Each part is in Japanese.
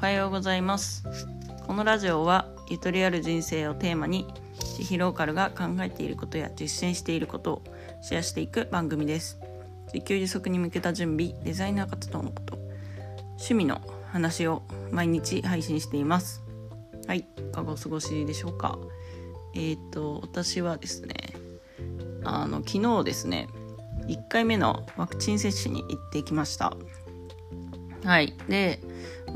おはようございます。このラジオはゆとりある人生をテーマに千尋ローカルが考えていることや実践していることをシェアしていく番組です。自給自足に向けた準備デザイナー活動のこと趣味の話を毎日配信しています。はいいかがお過ごしでしょうか。えっ、ー、と私はですねあの昨日ですね1回目のワクチン接種に行ってきました。はいで、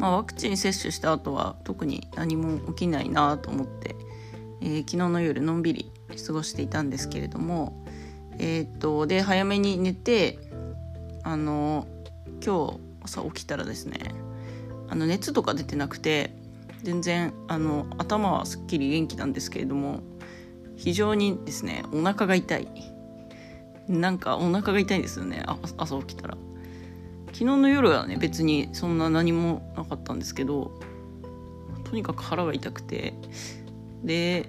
まあ、ワクチン接種した後は特に何も起きないなと思って、えー、昨日の夜のんびり過ごしていたんですけれどもえー、っとで早めに寝てあの今日朝起きたらですねあの熱とか出てなくて全然あの頭はすっきり元気なんですけれども非常にですねお腹が痛い。なんかお腹が痛いんですよね朝起きたら。昨日の夜はね別にそんな何もなかったんですけどとにかく腹が痛くて。で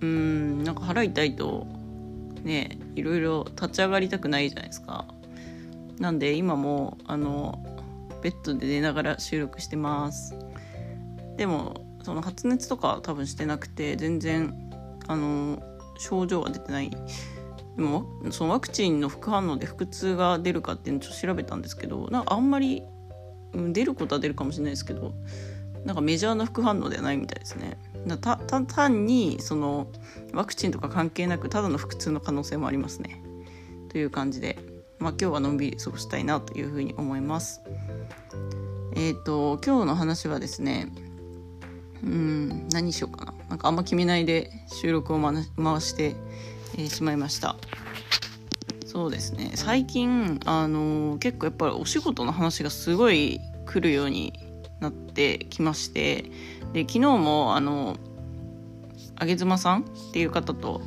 うんなんか腹痛いとねいろいろ立ち上がりたくないじゃないですか。なんで今もあのベッドで寝ながら収録してます。でもその発熱とか多分してなくて全然あの症状が出てない。でもそのワクチンの副反応で腹痛が出るかっていうのをちょっと調べたんですけどなんかあんまり、うん、出ることは出るかもしれないですけどなんかメジャーな副反応ではないみたいですね。た単にそのワクチンとか関係なくただの腹痛の可能性もありますね。という感じで、まあ、今日はのんびり過ごしたいなというふうに思います。えっ、ー、と今日の話はですねうん何しようかななんかあんま決めないで収録を回して、えー、しまいました。そうですね。最近あのー、結構やっぱりお仕事の話がすごい来るようになってきましてで昨日もあのあげずまさんっていう方と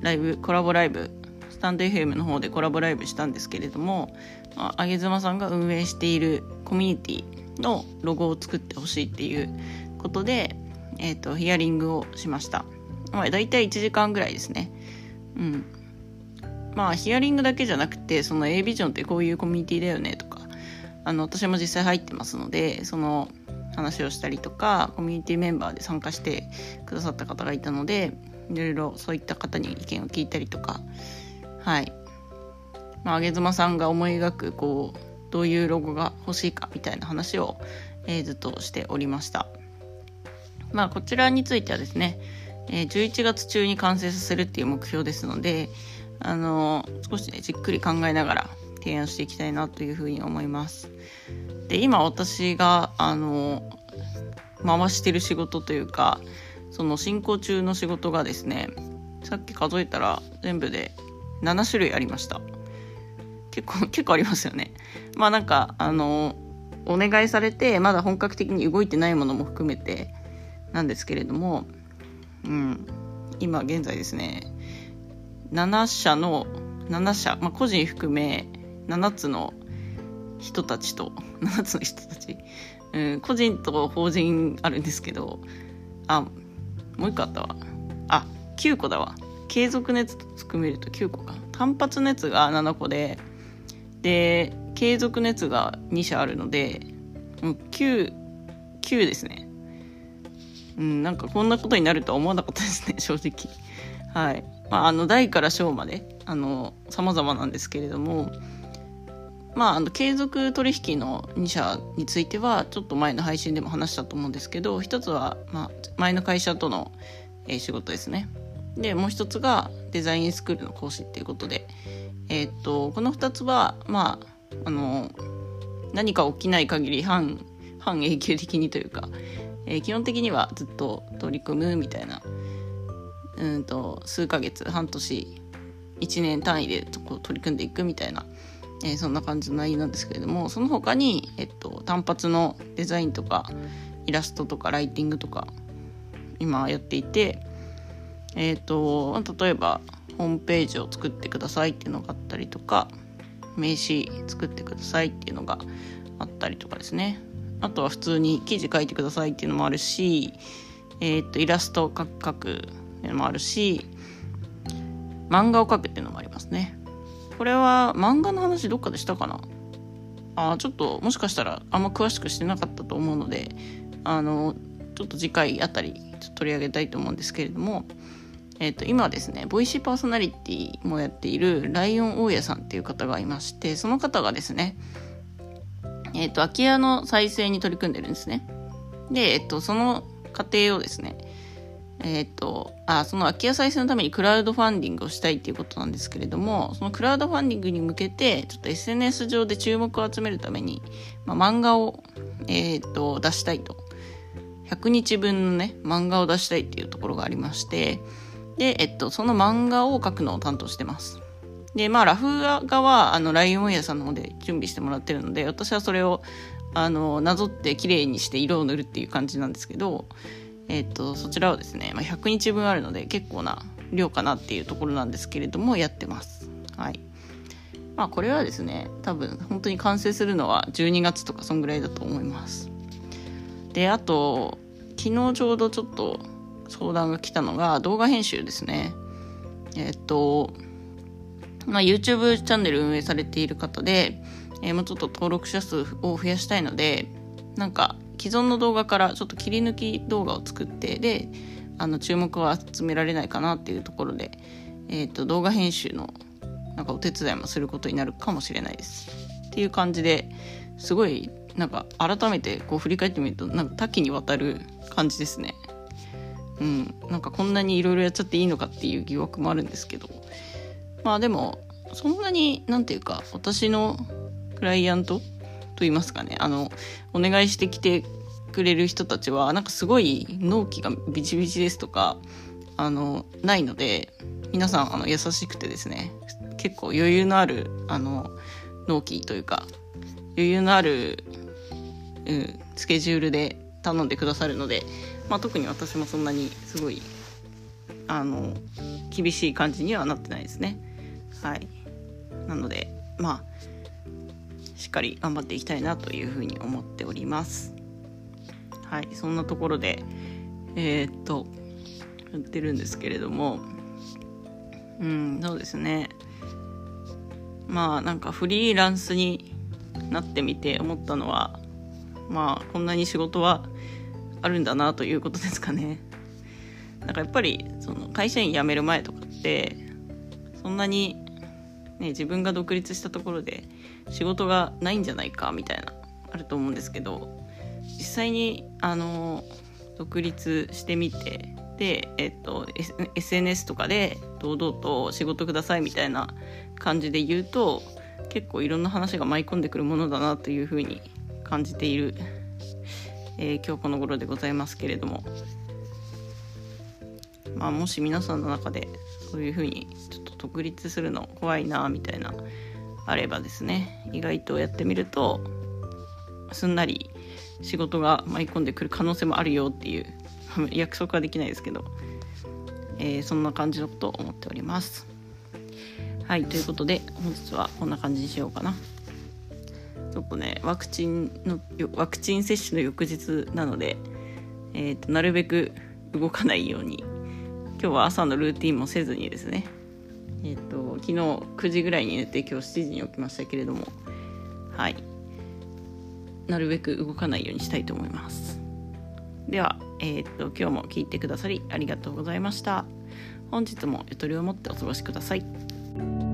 ライブコラボライブスタンド FM の方でコラボライブしたんですけれどもあげずまさんが運営しているコミュニティのロゴを作ってほしいっていうことで、えーと、ヒアリングをしました、まあ、大体1時間ぐらいですね。うんまあヒアリングだけじゃなくてその A ビジョンってこういうコミュニティだよねとかあの私も実際入ってますのでその話をしたりとかコミュニティメンバーで参加してくださった方がいたのでいろいろそういった方に意見を聞いたりとかはいまあ、あげずまさんが思い描くこうどういうロゴが欲しいかみたいな話を、えー、ずっとしておりました。まあ、こちらについてはですね、え、11月中に完成させるっていう目標ですので、あの、少しね、じっくり考えながら提案していきたいなというふうに思います。で、今私が、あの、回してる仕事というか、その進行中の仕事がですね、さっき数えたら全部で7種類ありました。結構、結構ありますよね。まあなんか、あのお願いされて、まだ本格的に動いてないものも含めて、なんですけれども、うん、今現在ですね7社の7社、まあ、個人含め7つの人たちと 7つの人たち、うん、個人と法人あるんですけどあもう一個あったわ。あ9個だわ。継続熱と含めると9個か。単発熱が7個でで継続熱が2社あるのでもう 9, 9ですね。うん、なんかこんなことになるとは思わなかったですね、正直。はい。まあ、あの、大から小まで、あの、様々なんですけれども、まあ、あの、継続取引の2社については、ちょっと前の配信でも話したと思うんですけど、一つは、まあ、前の会社との、えー、仕事ですね。で、もう一つがデザインスクールの講師っていうことで、えー、っと、この二つは、まあ、あの、何か起きない限り半、半永久的にというか、えー、基本的にはずっと取り組むみたいな。うんと数ヶ月半年1年単位でこう取り組んでいくみたいな、えー、そんな感じの内容なんですけれどもその他に、えっと、単発のデザインとかイラストとかライティングとか今やっていてえっ、ー、と例えばホームページを作ってくださいっていうのがあったりとか名刺作ってくださいっていうのがあったりとかですね。あとは普通に記事書いてくださいっていうのもあるし、えー、っと、イラストを描くっていうのもあるし、漫画を描くっていうのもありますね。これは漫画の話どっかでしたかな？あちょっともしかしたらあんま詳しくしてなかったと思うので、あのちょっと次回あたり取り上げたいと思うんですけれども、えー、と今ですねボイシーパーソナリティもやっているライオン大家さんっていう方がいましてその方がですねえっ、ー、と空き家の再生に取り組んでるんですねで、えっ、ー、とその過程をですねえっ、ー、とあその空き家再生のためにクラウドファンディングをしたいっていうことなんですけれどもそのクラウドファンディングに向けてちょっと SNS 上で注目を集めるために、まあ、漫画を、えっと出したいと100日分のね、漫画を出したいっていうところがありまして、で、えっと、その漫画を描くのを担当してます。で、まあ、ラフ画は、あの、ライオン屋さんの方で準備してもらってるので、私はそれを、あの、なぞって綺麗にして色を塗るっていう感じなんですけど、えっと、そちらをですね、まあ、100日分あるので、結構な量かなっていうところなんですけれども、やってます。はい。まあ、これはですね、多分、本当に完成するのは12月とか、そんぐらいだと思います。であと昨日ちょうどちょっと相談が来たのが動画編集ですねえっとまあ YouTube チャンネル運営されている方で、えー、もうちょっと登録者数を増やしたいのでなんか既存の動画からちょっと切り抜き動画を作ってであの注目を集められないかなっていうところで、えー、と動画編集のなんかお手伝いもすることになるかもしれないです。っていう感じですごいなんか改めてこう振り返ってみるとなんか多岐にわたる感じですね。うん、なんかこんなにいろいろやっちゃっていいのかっていう疑惑もあるんですけどまあでもそんなになんていうか私のクライアントと言いますかねあのお願いしてきてくれる人たちはなんかすごい納期がビチビチですとかあのないので皆さんあの優しくてですね結構余裕のあるあの納期というか余裕のあるうん、スケジュールで頼んでくださるので、まあ、特に私もそんなにすごいあの厳しい感じにはなってないですね。はい。なのでまあしっかり頑張っていきたいなというふうに思っております。はい。そんなところでえー、っとやってるんですけれども。うんそうですね。まあなんかフリーランスになってみて思ったのはまあこんなに仕事はあるんだなということですかね。なんかやっぱりその会社員辞める前とかってそんなに、ね、自分が独立したところで仕事がないんじゃないかみたいなあると思うんですけど実際にあの独立してみてで、えっと、SNS とかで堂々と仕事くださいみたいな感じで言うと結構いろんな話が舞い込んでくるものだなというふうに感じている、えー、今日この頃でございますけれども、まあ、もし皆さんの中でそういうふうにちょっと独立するの怖いなみたいなあればですね意外とやってみるとすんなり仕事が舞い込んでくる可能性もあるよっていう 約束はできないですけど、えー、そんな感じのことを思っております。はい、ということで本日はこんな感じにしようかな。ちょっとねワクチンのワクチン接種の翌日なので、えーと、なるべく動かないように今日は朝のルーティンもせずにですねえっ、ー、と昨日9時ぐらいに寝て今日7時に起きましたけれどもはい。なるべく動かないようにしたいと思います。では、えっ、ー、と今日も聞いてくださりありがとうございました。本日もゆとりを持ってお過ごしください。